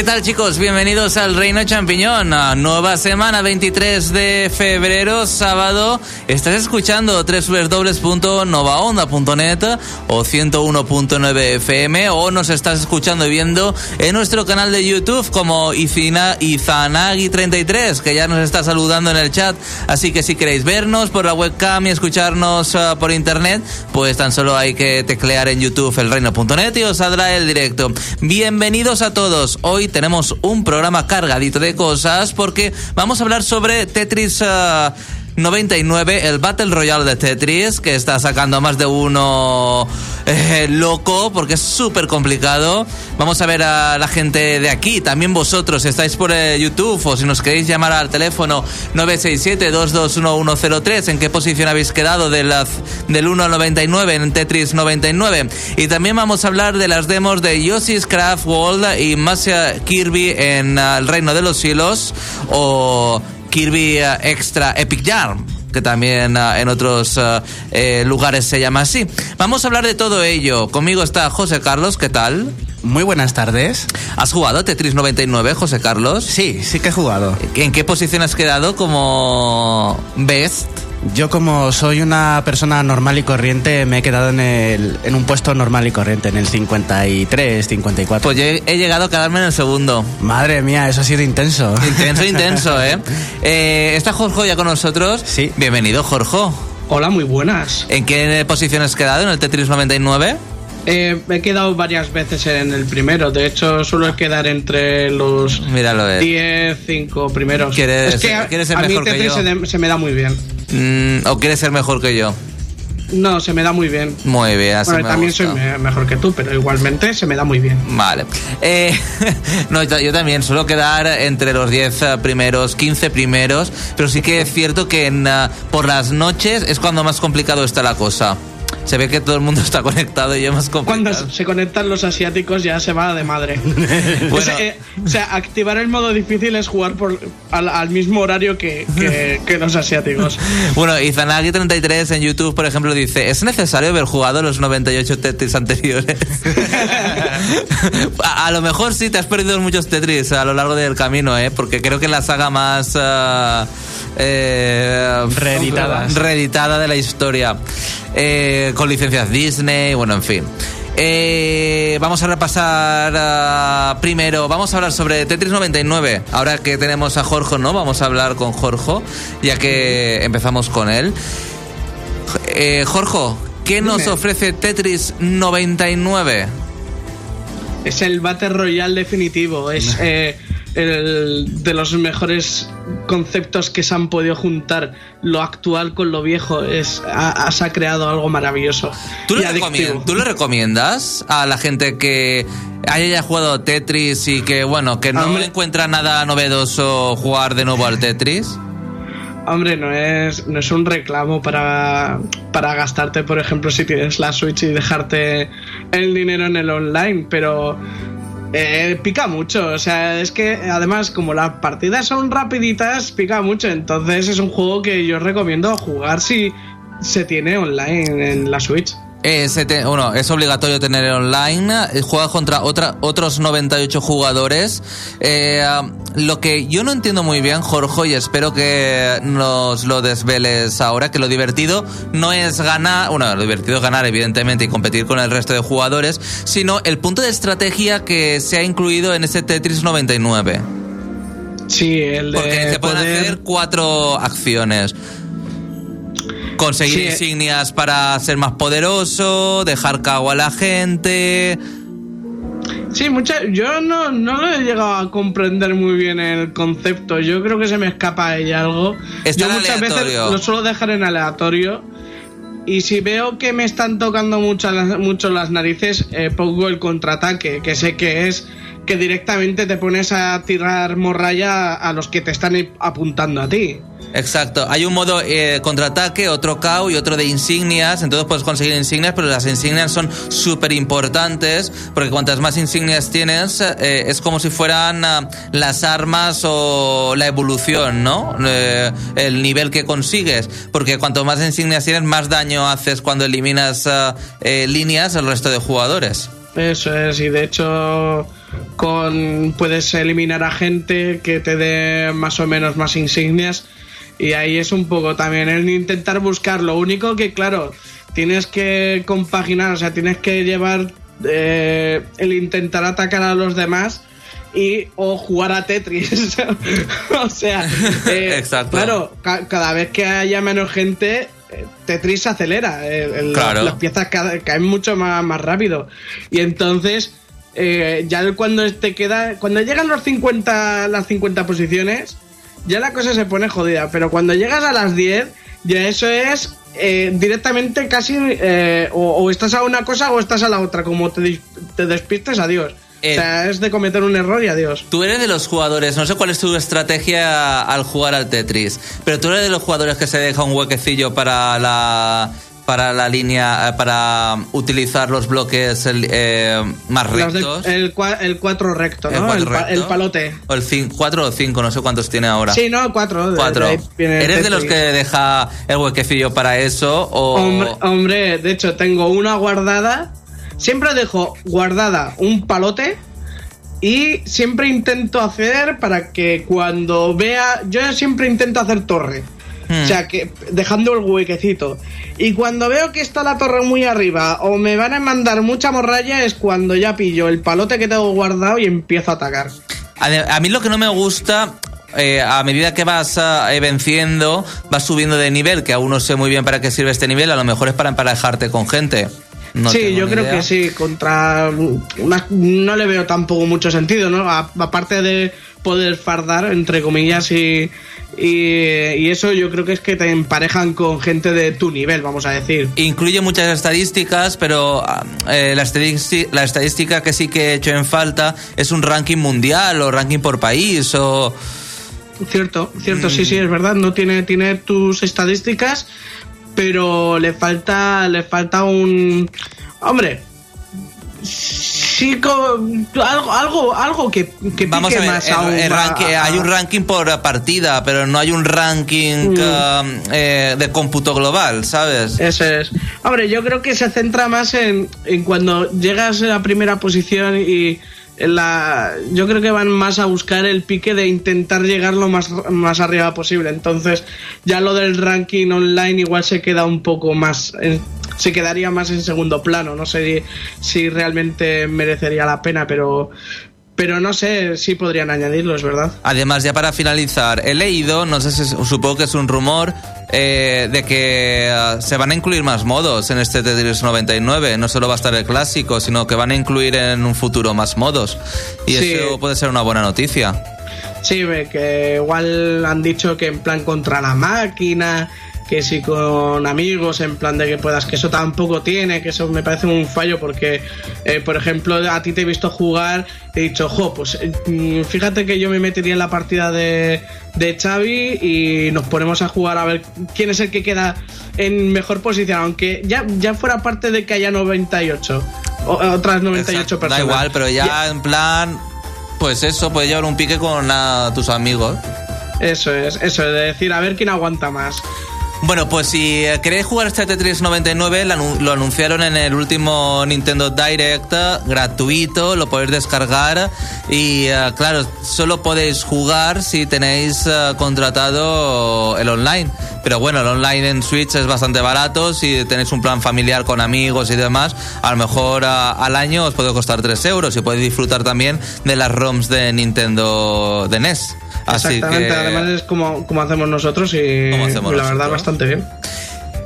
¿Qué tal chicos? Bienvenidos al Reino Champiñón. Nueva semana, 23 de febrero, sábado. Estás escuchando www.novaonda.net o 101.9 FM o nos estás escuchando y viendo en nuestro canal de YouTube como Izanagi33 que ya nos está saludando en el chat. Así que si queréis vernos por la webcam y escucharnos uh, por internet, pues tan solo hay que teclear en YouTube elreino.net y os saldrá el directo. Bienvenidos a todos. Hoy tenemos un programa cargadito de cosas porque vamos a hablar sobre Tetris. 99, eh, el Battle Royale de Tetris, que está sacando más de uno eh, loco, porque es súper complicado. Vamos a ver a la gente de aquí, también vosotros, estáis por eh, YouTube o si nos queréis llamar al teléfono 967-221103, en qué posición habéis quedado de las, del 1 al 99 en Tetris 99. Y también vamos a hablar de las demos de Yoshi's Craft World y Masia Kirby en el Reino de los Cielos o Kirby eh, Extra Epic Yarn que también eh, en otros eh, lugares se llama así. Vamos a hablar de todo ello. Conmigo está José Carlos, ¿qué tal? Muy buenas tardes. ¿Has jugado Tetris 99, José Carlos? Sí, sí que he jugado. ¿En qué posición has quedado como best? Yo como soy una persona normal y corriente, me he quedado en, el, en un puesto normal y corriente, en el 53, 54. Pues yo he, llegado a quedarme en el segundo. Madre mía, eso ha sido intenso. Intenso, intenso, ¿eh? eh está Jorge ya con nosotros? Sí. Bienvenido, Jorge. Hola, muy buenas. ¿En qué posición has quedado en el Tetris 99? Eh, he quedado varias veces en el primero. De hecho, suelo quedar entre los Míralo, 10, 5 primeros. ¿Quieres, es que a, ser mejor mí que Se, se, me da muy bien. Mm, ¿O quieres ser mejor que yo? No, se me da muy bien. Muy bien, así bueno, también soy mejor que tú, pero igualmente se me da muy bien. Vale. Eh, no, yo también suelo quedar entre los 10 eh, primeros, 15 primeros, pero sí que es cierto que en, eh, por las noches es cuando más complicado está la cosa se ve que todo el mundo está conectado y más Cuando se conectan los asiáticos ya se va de madre. Eh, o, sea, activar el modo difícil es jugar por, al, mismo horario que, que, los asiáticos. Bueno, Izanagi33 en YouTube, por ejemplo, dice, ¿es necesario haber jugado los 98 Tetris anteriores? a, lo mejor sí, te has perdido muchos Tetris a lo largo del camino, ¿eh? porque creo que la saga más... Uh, eh, reeditada. reeditada de la historia. Eh, con licencias Disney, bueno, en fin. Eh, vamos a repasar ah, primero, vamos a hablar sobre Tetris 99. Ahora que tenemos a Jorge, ¿no? Vamos a hablar con Jorge, ya que empezamos con él. Eh, Jorge, ¿qué nos ofrece Tetris 99? Es el Battle Royale definitivo. Es eh, el, de los mejores conceptos que se han podido juntar lo actual con lo viejo. Es, se ha creado algo maravilloso. ¿Tú le, recomiendas a la gente que haya jugado Tetris y que, bueno, que no encuentra nada novedoso jugar de nuevo al Tetris? Hombre, no es, no es un reclamo para, para gastarte, por ejemplo, si tienes la Switch y dejarte el dinero en el online, pero eh, pica mucho, o sea, es que además como las partidas son rapiditas, pica mucho, entonces es un juego que yo recomiendo jugar si se tiene online en la Switch. Es, bueno, es obligatorio tener online. Eh, juega contra otra, otros 98 jugadores. Eh, lo que yo no entiendo muy bien, Jorge, y espero que nos lo desveles ahora, que lo divertido no es ganar, bueno, lo divertido es ganar, evidentemente, y competir con el resto de jugadores, sino el punto de estrategia que se ha incluido en ese Tetris 99. Sí, el de Porque se pueden hacer cuatro acciones conseguir insignias para ser más poderoso, dejar cago a la gente. Sí, mucha, yo no, no lo he llegado a comprender muy bien el concepto. Yo creo que se me escapa ahí algo. yo muchas veces lo suelo dejar en aleatorio. Y si veo que me están tocando mucho las, mucho las narices, eh, pongo el contraataque, que sé que es que directamente te pones a tirar morralla a los que te están apuntando a ti. Exacto, hay un modo eh, contraataque, otro KO y otro de insignias, entonces puedes conseguir insignias, pero las insignias son súper importantes, porque cuantas más insignias tienes, eh, es como si fueran ah, las armas o la evolución, ¿no? Eh, el nivel que consigues, porque cuanto más insignias tienes, más daño haces cuando eliminas ah, líneas al resto de jugadores. Eso es, y de hecho con puedes eliminar a gente que te dé más o menos más insignias. Y ahí es un poco también el intentar buscar. Lo único que claro tienes que compaginar o sea tienes que llevar eh, el intentar atacar a los demás y o jugar a Tetris. O sea eh, claro cada vez que haya menos gente eh, Tetris se acelera, las piezas caen mucho más, más rápido. Y entonces eh, ya cuando te queda, cuando llegan los 50, las 50 posiciones, ya la cosa se pone jodida, pero cuando llegas a las 10, ya eso es eh, directamente casi eh, o, estás a una cosa o estás a la otra, como te, te despistes, adiós. o sea, es de cometer un error y adiós. Tú eres de los jugadores, no sé cuál es tu estrategia al jugar al Tetris, pero tú eres de los jugadores que se deja un huequecillo para la para la línea, eh, para utilizar los bloques eh, más rectos. el, el 4 recto, ¿no? El, palote. O el 4 o 5, no sé cuántos tiene ahora. Sí, no, 4. 4. ¿Eres de los que deja el huequecillo para eso? O... Hombre, hombre, de hecho, tengo una guardada. Siempre dejo guardada un palote. Y siempre intento hacer para que cuando vea. Yo siempre intento hacer torre. O sea, que dejando el huequecito. Y cuando veo que está la torre muy arriba o me van a mandar mucha morralla es cuando ya pillo el palote que tengo guardado y empiezo a atacar. A, mí lo que no me gusta eh, a medida que vas eh, venciendo, vas subiendo de nivel, que aún no sé muy bien para qué sirve este nivel, a lo mejor es para emparejarte con gente. sí, yo creo que sí, contra... no le veo tampoco mucho sentido, ¿no? aparte de poder fardar, entre comillas, y, y, eso yo creo que es que te emparejan con gente de tu nivel, vamos a decir. Incluye muchas estadísticas, pero eh, la, estadística, la estadística que sí que he hecho en falta es un ranking mundial o ranking por país o... Cierto, cierto, sí, sí, es verdad, no tiene, tiene tus estadísticas, pero le falta, le falta un... Hombre, Sí, algo, algo, algo que, que Vamos a ver, más hay un ranking por partida, pero no hay un ranking mm. eh, de cómputo global, ¿sabes? Eso es. Hombre, yo creo que se centra más en, en cuando llegas a la primera posición y la, yo creo que van más a buscar el pique de intentar llegar lo más, más arriba posible. Entonces, ya lo del ranking online igual se queda un poco más se quedaría más en segundo plano. No sé si realmente merecería la pena, pero, pero no sé si podrían añadirlo, es verdad. Además, ya para finalizar, he leído, no sé si supongo que es un rumor, eh, de que eh, se van a incluir más modos en este Tetris 99. No solo va a estar el clásico, sino que van a incluir en un futuro más modos. Y eso puede ser una buena noticia. Sí, que igual han dicho que en plan contra la máquina que si con amigos, en plan de que puedas, que eso tampoco tiene, que eso me parece un fallo porque, eh, por ejemplo, a ti te he visto jugar, he dicho, jo, pues mm, fíjate que yo me metería en la partida de, de Xavi y nos ponemos a jugar a ver quién es el que queda en mejor posición, aunque ya, ya fuera parte de que haya 98, otras 98 personas. Da igual, pero ya, en plan, pues eso, puedes llevar un pique con tus amigos. Eso es, eso es de decir, a ver quién aguanta más. Bueno, pues si queréis jugar este Tetris 99, lo anunciaron en el último Nintendo Direct gratuito, lo podéis descargar y eh, claro, solo podéis jugar si tenéis eh, contratado el online. Pero bueno, el online en Switch es bastante barato, si tenéis un plan familiar con amigos y demás, a lo mejor al año os puede costar 3 euros y podéis disfrutar también de las ROMs de Nintendo de NES. Exactamente, además es como, como hacemos nosotros y la verdad bastante bien.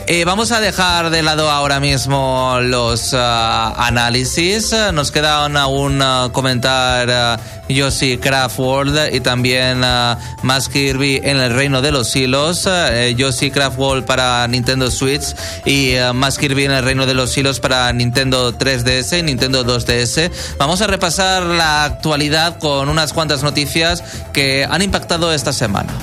Eh, vamos a dejar de lado ahora mismo los uh, análisis. Nos queda aún uh, comentar uh, Yoshi Craft World y también más Kirby en el Reino de los Hilos. Uh, Yoshi Craft World para Nintendo Switch y más Kirby en el Reino de los Hilos para Nintendo 3DS y Nintendo 2DS. Vamos a repasar la actualidad con unas cuantas noticias que han impactado esta semana.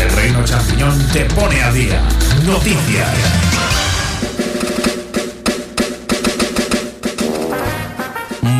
El reino champiñón te pone a día. Noticias.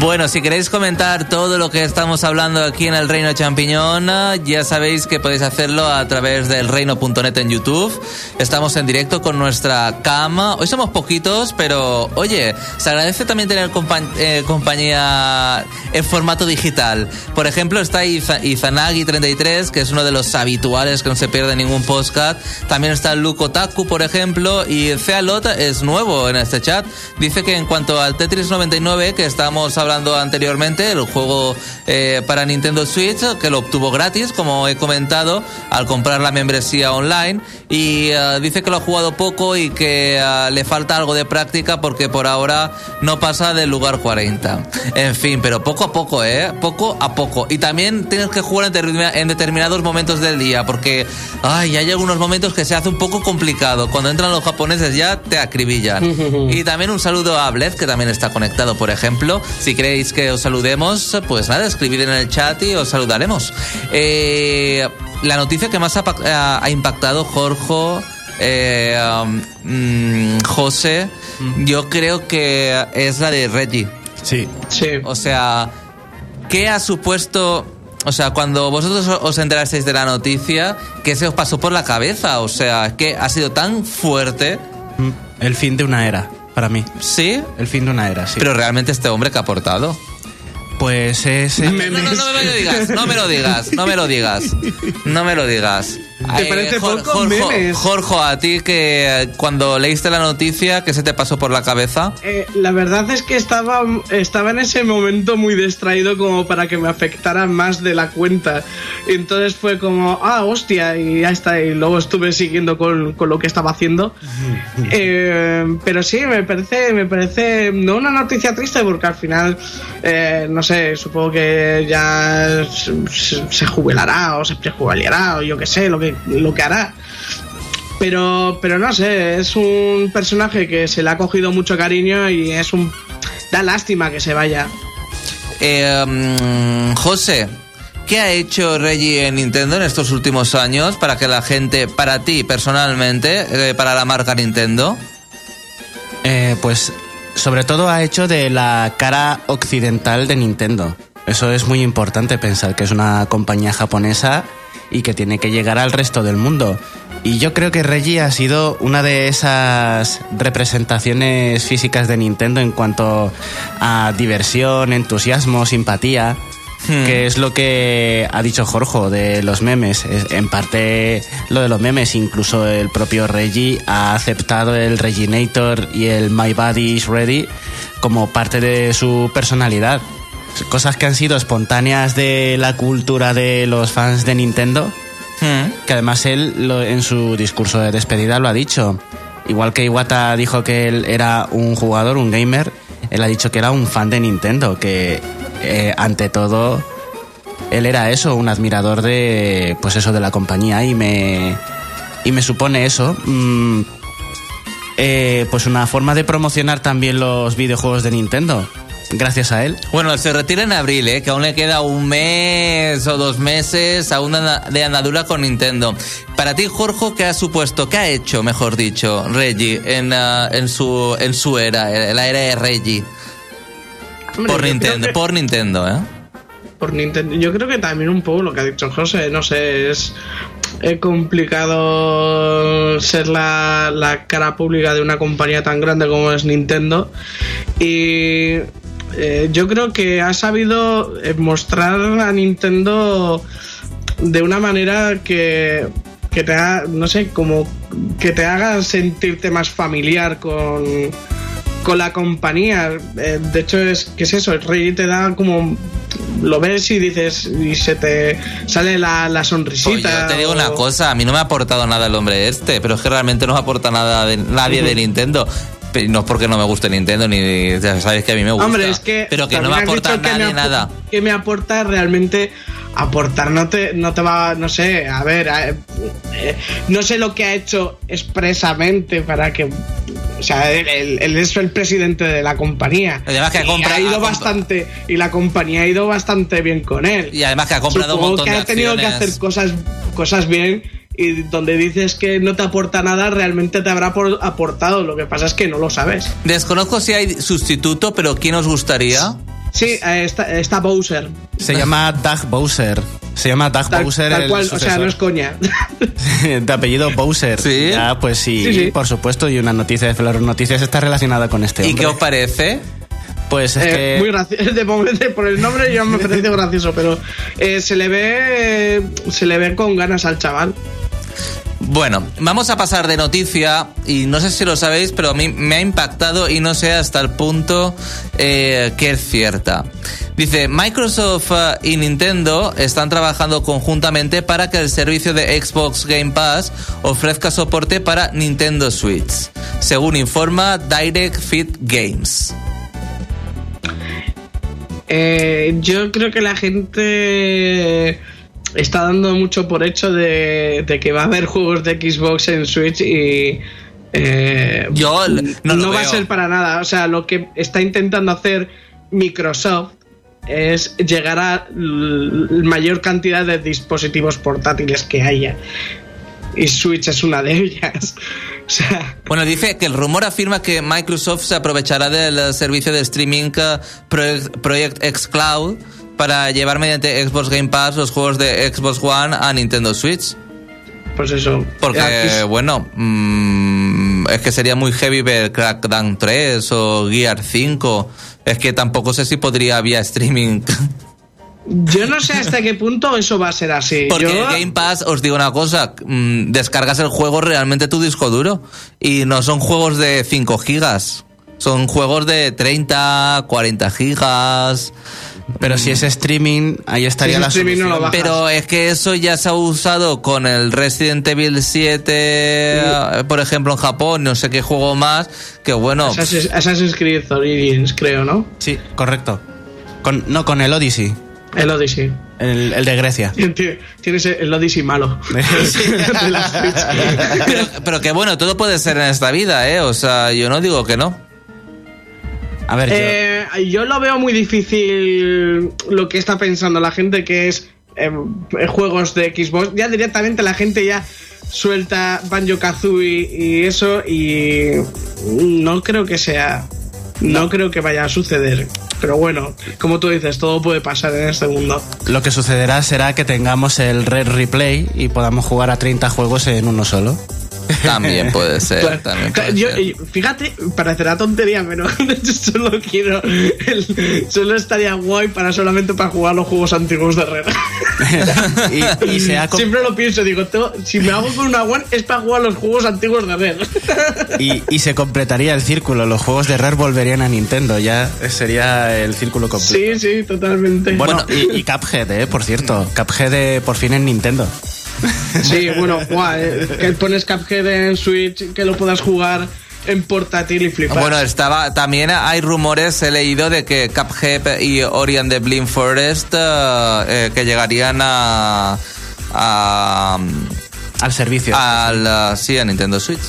Bueno, si queréis comentar todo lo que estamos hablando aquí en el Reino Champiñón, ya sabéis que podéis hacerlo a través del reino.net en YouTube Estamos en directo con nuestra cama. Hoy somos poquitos, pero oye, se agradece también tener eh, compañía en formato digital. Por ejemplo, está Izanagi33, que es uno de los habituales que no se pierde ningún podcast. También está Luko Taku, por ejemplo, y Cealot es nuevo en este chat. Dice que en cuanto al Tetris 99, que estamos hablando anteriormente, el juego eh, para Nintendo Switch, que lo obtuvo gratis, como he comentado, al comprar la membresía online. Y dice que lo ha jugado poco y que eh, le falta algo de práctica porque por ahora no pasa del lugar 40. En fin, pero poco a poco, ¿eh? Poco a poco. Y también tienes que jugar en, determinados momentos del día porque ay, hay algunos momentos que se hace un poco complicado. Cuando entran los japoneses ya te acribillan. y también un saludo a Bled, que también está conectado, por ejemplo. Si queréis que os saludemos, pues nada, escribid en el chat y os saludaremos. Eh, la noticia que más ha, impactado Jorge, eh, um, mm, José, mm. yo creo que es la de Reggie. Sí. Sí. O sea, ¿qué ha supuesto? O sea, cuando vosotros os enterasteis de la noticia, ¿qué se os pasó por la cabeza? O sea, es que ha sido tan fuerte. Mm, el fin de una era para mí. ¿Sí? El fin de una era, sí. Pero realmente este hombre que ha aportado. Pues es... No, no, me lo digas, no me lo digas, no me lo digas, no me lo digas. ¿Te parece poco Jorge, a ti que cuando leíste la noticia, ¿qué se te pasó por la cabeza? Eh, la verdad es que estaba, estaba en ese momento muy distraído como para que me afectara más de la cuenta. Entonces fue como, ah, hostia, y ya está. Y luego estuve siguiendo con, lo que estaba haciendo. Eh, pero sí, me parece, me parece no una noticia triste porque al final, eh, no sé, supongo que ya se, jubilará o se prejubilará o yo qué sé, lo que lo que hará. Pero, pero no sé, es un personaje que se le ha cogido mucho cariño y es un. da lástima que se vaya. Eh, mm, José, ¿qué ha hecho Reggie en Nintendo en estos últimos años para que la gente, para ti personalmente, eh, para la marca Nintendo? Eh, pues sobre todo ha hecho de la cara occidental de Nintendo. Eso es muy importante pensar que es una compañía japonesa y que tiene que llegar al resto del mundo. Y yo creo que Reggie ha sido una de esas representaciones físicas de Nintendo en cuanto a diversión, entusiasmo, simpatía. Hmm. que es lo que ha dicho Jorge de los memes. En parte lo de los memes, incluso el propio Reggie ha aceptado el Reginator y el My Body is Ready como parte de su personalidad cosas que han sido espontáneas de la cultura de los fans de Nintendo, hmm. que además él en su discurso de despedida lo ha dicho. Igual que Iwata dijo que él era un jugador, un gamer, él ha dicho que era un fan de Nintendo, que eh, ante todo él era eso, un admirador de pues eso de la compañía y me y me supone eso. Mm, eh, pues una forma de promocionar también los videojuegos de Nintendo gracias a él. Bueno, se retira en abril, ¿eh? que aún le queda un mes o dos meses aún de andadura con Nintendo. Para ti, Jorge, ¿qué ha supuesto, qué ha hecho, mejor dicho, Reggie en, uh, en, su, en su era, la era de Reggie? por Nintendo, por Nintendo, ¿eh? Por Nintendo. Yo creo que también un poco lo que ha dicho José, no sé, es complicado ser la, la, cara pública de una compañía tan grande como es Nintendo. Y eh, yo creo que ha sabido eh, mostrar a Nintendo de una manera que, que te haga, no sé, como que te haga sentirte más familiar con, con la compañía. Eh, de hecho, es que es eso, el rey te da como lo ves y dices y se te sale la, la sonrisita. te digo una cosa, a mí no me ha aportado nada el hombre este, pero es que realmente no me aporta nada de nadie de Nintendo no es porque no me guste Nintendo, ni ya sabes que a mí me gusta. Hombre, es que. Pero que no me aporta nadie nada. Que me aporta realmente. Aportar no te, no te va. No sé, a ver. Eh, no sé lo que ha hecho expresamente para que. O sea, él, es el presidente de la compañía. Además que ha comprado. ido bastante. Y la compañía ha ido bastante bien con él. Y además que ha comprado un montón que ha tenido que hacer cosas, cosas bien y donde dices que no te aporta nada, realmente te habrá aportado. Lo que pasa es que no lo sabes. Desconozco si hay sustituto, pero ¿quién os gustaría? Sí, eh, está, Bowser. Se llama Doug Bowser. Se llama Doug Bowser. Tal cual, o sea, no es coña. de apellido Bowser. Sí. Ya, pues sí, por supuesto. Y una noticia de Flor Noticias está relacionada con este hombre. ¿Y qué os parece? Pues es eh, Muy gracioso. De momento, por el nombre ya me parece gracioso, pero eh, se le ve. Se le ve con ganas al chaval. Bueno, vamos a pasar de noticia y no sé si lo sabéis, pero a mí me ha impactado y no sé hasta el punto eh, que es cierta. Dice, Microsoft y Nintendo están trabajando conjuntamente para que el servicio de Xbox Game Pass ofrezca soporte para Nintendo Switch, según informa Direct Fit Games. Eh, yo creo que la gente está dando mucho por hecho de, que va a haber juegos de Xbox en Switch y eh, yo no, va a ser para nada. O sea, lo que está intentando hacer Microsoft es llegar a la mayor cantidad de dispositivos portátiles que haya. Y Switch es una de ellas. O sea, bueno, dice que el rumor afirma que Microsoft se aprovechará del servicio de streaming Project, Project X Cloud para llevar mediante Xbox Game Pass los juegos de Xbox One a Nintendo Switch. Pues eso. Porque, bueno, mm, es que sería muy heavy ver Crackdown 3 o Gear 5. Es que tampoco sé si podría vía streaming. Yo no sé hasta qué punto eso va a ser así. Porque Game Pass, os digo una cosa, mm, descargas el juego realmente tu disco duro y no son juegos de 5 gigas, son juegos de 30, 40 gigas. Pero si es streaming, ahí estaría la solución. Pero es que eso ya se ha usado con el Resident Evil 7, eh, por ejemplo, en Japón, no sé qué juego más, que bueno... Assassin's, Creed Origins, creo, ¿no? Sí, correcto. Con, no, con el Odyssey. El Odyssey. El, de Grecia. Tienes el Odyssey malo. pero, pero que bueno, todo puede ser en esta vida, ¿eh? O sea, yo no digo que no. A ver, yo... Eh, yo lo veo muy difícil lo que está pensando la gente que es em, juegos de Xbox. Ya directamente la gente ya suelta Banjo Kazooie y eso y no creo que sea no, creo que vaya a suceder. Pero bueno, como tú dices, todo puede pasar en este mundo. Lo que sucederá será que tengamos el Red Replay y podamos jugar a 30 juegos en uno solo. También puede ser. yo, Fíjate, parecerá tontería, pero solo quiero. solo estaría guay para solamente para jugar los juegos antiguos de Red. y, Siempre lo pienso, digo, si me hago con una One es para jugar los juegos antiguos de Red. y, se completaría el círculo, los juegos de Red volverían a Nintendo, ya sería el círculo completo. Sí, sí, totalmente. Bueno, y, y Cuphead, eh, por cierto, Cuphead eh, por fin en Nintendo. Sí, bueno, eh, que pones Cuphead en Switch, que lo puedas jugar en portátil y flipar. Bueno, estaba también hay rumores, he leído de que Cuphead y Orion de Blind Forest eh, eh, que llegarían a, al servicio. Al, sí, a Nintendo Switch.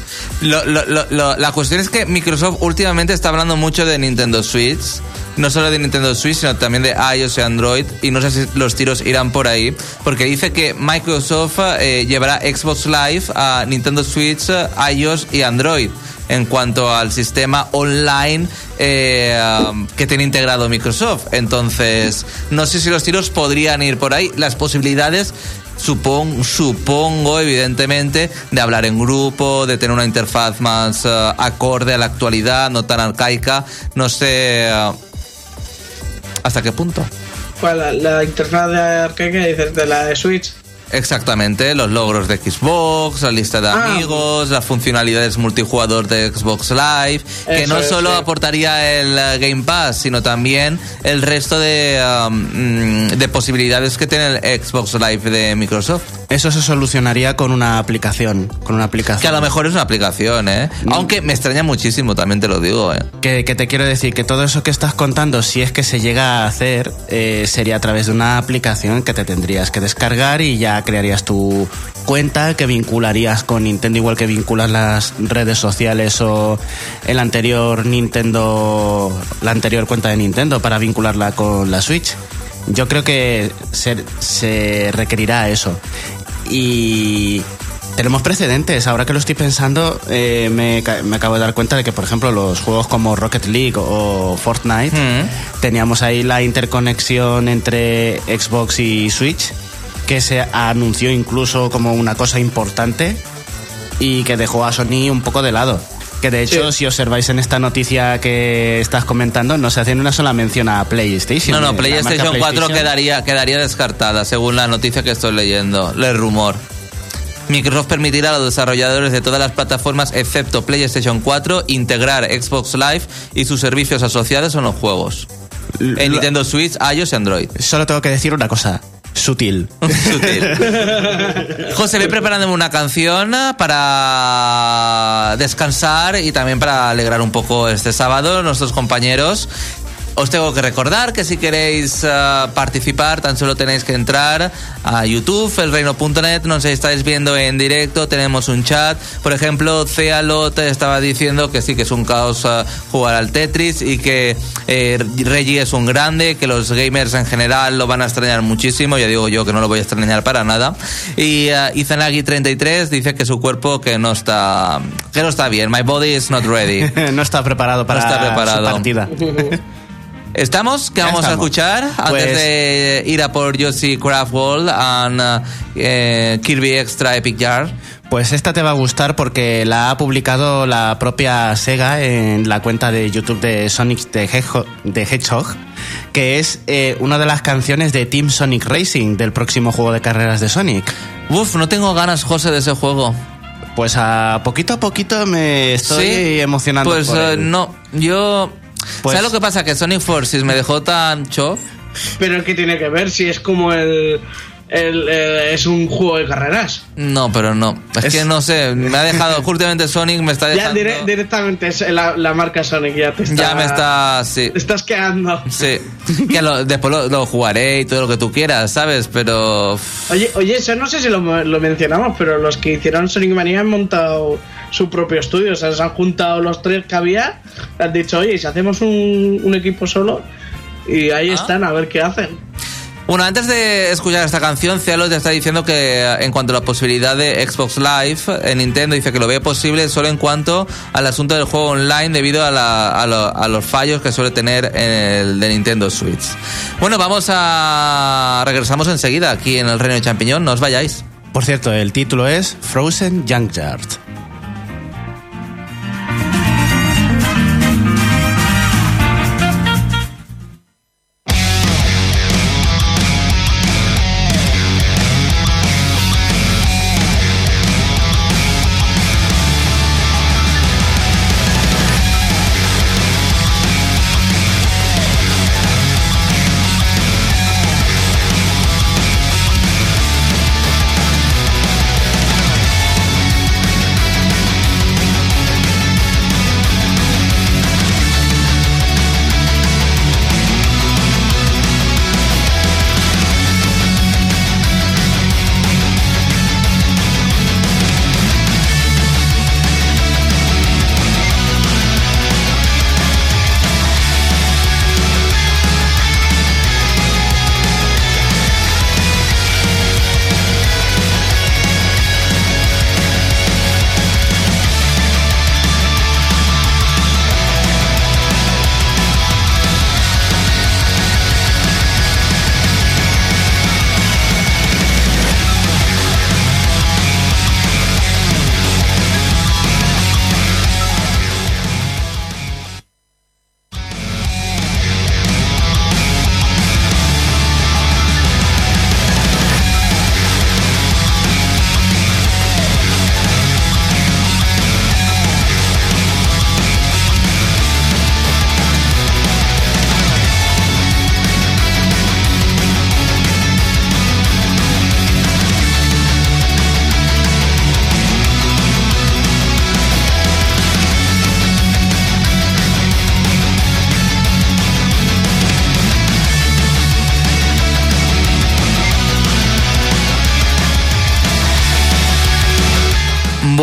la cuestión es que Microsoft últimamente está hablando mucho de Nintendo Switch no solo de Nintendo Switch, sino también de iOS y Android. Y no sé si los tiros irán por ahí, porque dice que Microsoft eh, llevará Xbox Live a Nintendo Switch, iOS y Android en cuanto al sistema online eh, que tiene integrado Microsoft. Entonces, no sé si los tiros podrían ir por ahí. Las posibilidades supongo, supongo, evidentemente, de hablar en grupo, de tener una interfaz más acorde a la actualidad, no tan arcaica. No sé. ¿Hasta qué punto? ¿Cuál? La, interfaz de arcade dices de la de Switch. Exactamente, los logros de Xbox, la lista de ah. amigos, las funcionalidades multijugador de Xbox Live, que no solo aportaría el eh, Game Pass, sino también el resto de, um, de posibilidades que tiene el Xbox Live de Microsoft. Eso se solucionaría con una aplicación, con una aplicación. Que a lo mejor es una aplicación, ¿eh? Mm. Aunque me extraña muchísimo, también te lo digo, ¿eh? Que, te quiero decir que todo eso que estás contando, si es que se llega a hacer, eh, sería a través de una aplicación que te tendrías que descargar y ya crearías tu cuenta que vincularías con Nintendo igual que vinculas las redes sociales o el anterior Nintendo, la anterior cuenta de Nintendo para vincularla con la Switch. Yo creo que se, se requerirá eso y tenemos precedentes. Ahora que lo estoy pensando, eh, me, acabo de dar cuenta de que, por ejemplo, los juegos como Rocket League o Fortnite, mm. teníamos ahí la interconexión entre Xbox y Switch, que se anunció incluso como una cosa importante y que dejó a Sony un poco de lado. Que de hecho, si observáis en esta noticia que estás comentando, no se hace una sola mención a PlayStation. No, no, PlayStation 4 quedaría, quedaría descartada, según la noticia que estoy leyendo, el rumor. Microsoft permitirá a los desarrolladores de todas las plataformas excepto PlayStation 4 integrar Xbox Live y sus servicios asociados en los juegos. En Nintendo Switch, iOS y Android. Solo tengo que decir una cosa. Sutil. Sutil. José, ve preparándome una canción para descansar y también para alegrar un poco este sábado nuestros compañeros os tengo que recordar que si queréis uh, participar, tan solo tenéis que entrar a YouTube, elreino.net, nos estáis viendo en directo, tenemos un chat. Por ejemplo, Cealot estaba diciendo que sí que es un caos uh, jugar al Tetris y que eh, Reggie es un grande, que los gamers en general lo van a extrañar muchísimo, ya digo yo que no lo voy a extrañar para nada. Y uh, Izanagi33 dice que su cuerpo que no está que no está bien, my body is not ready. no está preparado para no está preparado. su partida. ¿Estamos? ¿Qué vamos a escuchar antes pues- de ir a por Yoshi Craft World and uh, eh, Kirby Extra Epic Jar? Pues esta te va a gustar porque la ha publicado la propia Sega en la cuenta de YouTube de Sonic the Hedgehog, que es eh, una de las canciones de Team Sonic Racing del próximo juego de carreras de Sonic. Uf, no tengo ganas, José, de ese juego. Pues a poquito a poquito me estoy emocionando. Pues eh, no, yo pues ¿Sabes lo que pasa? Que Sonic Forces me dejó tan chof. Pero ¿qué tiene que ver si es como el, es un juego de carreras. No, pero no. Es, que no sé, me ha dejado, justamente Sonic me está dejando... Ya directamente es la, marca Sonic ya te está... Ya me está, sí. Te estás quedando. Sí. que después lo, jugaré y todo lo que tú quieras, ¿sabes? Pero... Oye, oye, eso no sé si lo, lo mencionamos, pero los que hicieron Sonic Mania han montado su propio estudio. O sea, se han juntado los tres que había, han dicho, oye, si hacemos un, equipo solo, y ahí ah. están a ver qué hacen. Bueno, antes de escuchar esta canción, Cielo te está diciendo que eh, en cuanto a la posibilidad de Xbox Live en Nintendo, dice que lo ve posible solo en cuanto al asunto del juego online debido a, a, los fallos que suele tener en el de Nintendo Switch. Bueno, vamos a... regresamos enseguida aquí en el Reino de Champiñón, no os vayáis. Por cierto, el título es Frozen Junkyard.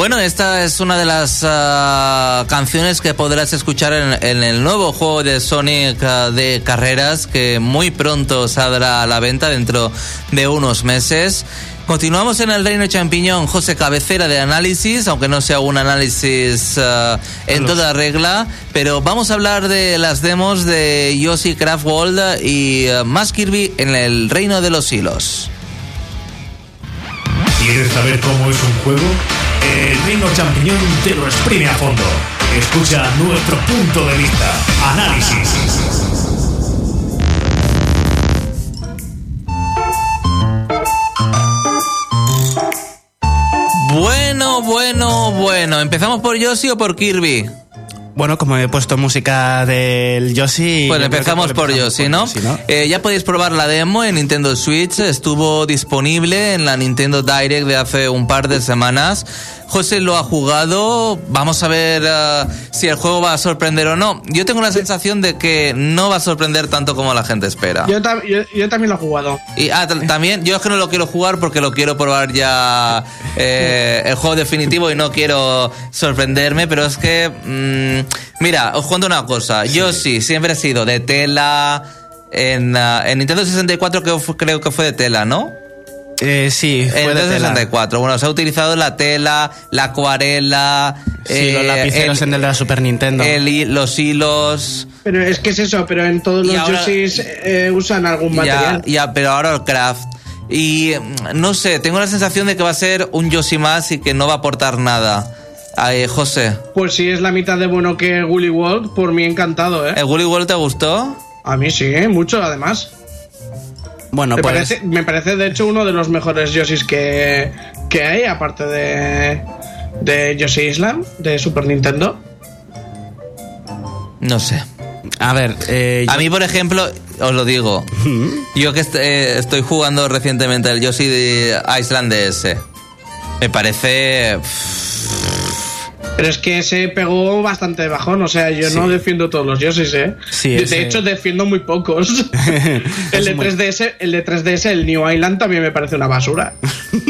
Bueno, esta es una de las ah, canciones que podrás escuchar en, el nuevo juego de Sonic ah, de carreras que muy pronto saldrá a la venta dentro de unos meses. Continuamos en el Reino Champiñón, José Cabecera de análisis, aunque no sea un análisis ah, en toda regla, pero vamos a hablar de las demos de Yoshi Craft World y más Kirby en el Reino de los Hilos. ¿Quieres saber cómo es un juego? El reino champiñón te lo exprime a fondo. Escucha nuestro punto de vista. Análisis. Bueno, bueno, bueno. ¿Empezamos por Yoshi o por Kirby? Bueno, como he puesto música del Yoshi... Pues empezamos por Yoshi, ¿no? Eh, ya podéis probar la demo en Nintendo Switch. Estuvo disponible en la Nintendo Direct de hace un par de semanas. José lo ha jugado. Vamos a ver uh, si el juego va a sorprender o no. Yo tengo la sensación de que no va a sorprender tanto como la gente espera. Yo, también lo he jugado. Y ah, también, yo es que no lo quiero jugar porque lo quiero probar ya eh, el juego definitivo y no quiero sorprenderme, pero es que, mm, mira, os cuento una cosa. Yo sí, siempre he sido de tela. En, uh, en Nintendo 64 creo que fue de tela, ¿no? Eh, sí, fue de 64. Bueno, se ha utilizado la tela, la acuarela. Sí, los eh, lapiceros en el de la Super Nintendo. los hilos. Pero es que es eso, pero en todos los Yoshis eh, usan algún material. Ya, pero ahora el craft. Y mm, no sé, tengo la sensación de que va a ser un Yoshi más y que no va a aportar nada. José. Pues sí, es la mitad de bueno que Gully World, por mí encantado, ¿eh? ¿El Gully World te gustó? A mí sí, mucho además. Bueno, me, pues... parece, me parece de hecho uno de los mejores Yoshis que, que hay, aparte de, de Yoshi Island, de Super Nintendo. No sé. A ver, eh, a mí, por ejemplo, os lo digo. yo que eh, estoy jugando recientemente el Yoshi de Island DS. Me parece. Pero es que se pegó bastante bajón, o sea, yo no defiendo todos los Yoshis, ¿eh? Sí, de, hecho, defiendo muy pocos. el, de 3DS, el de 3DS, el New Island, también me parece una basura. muy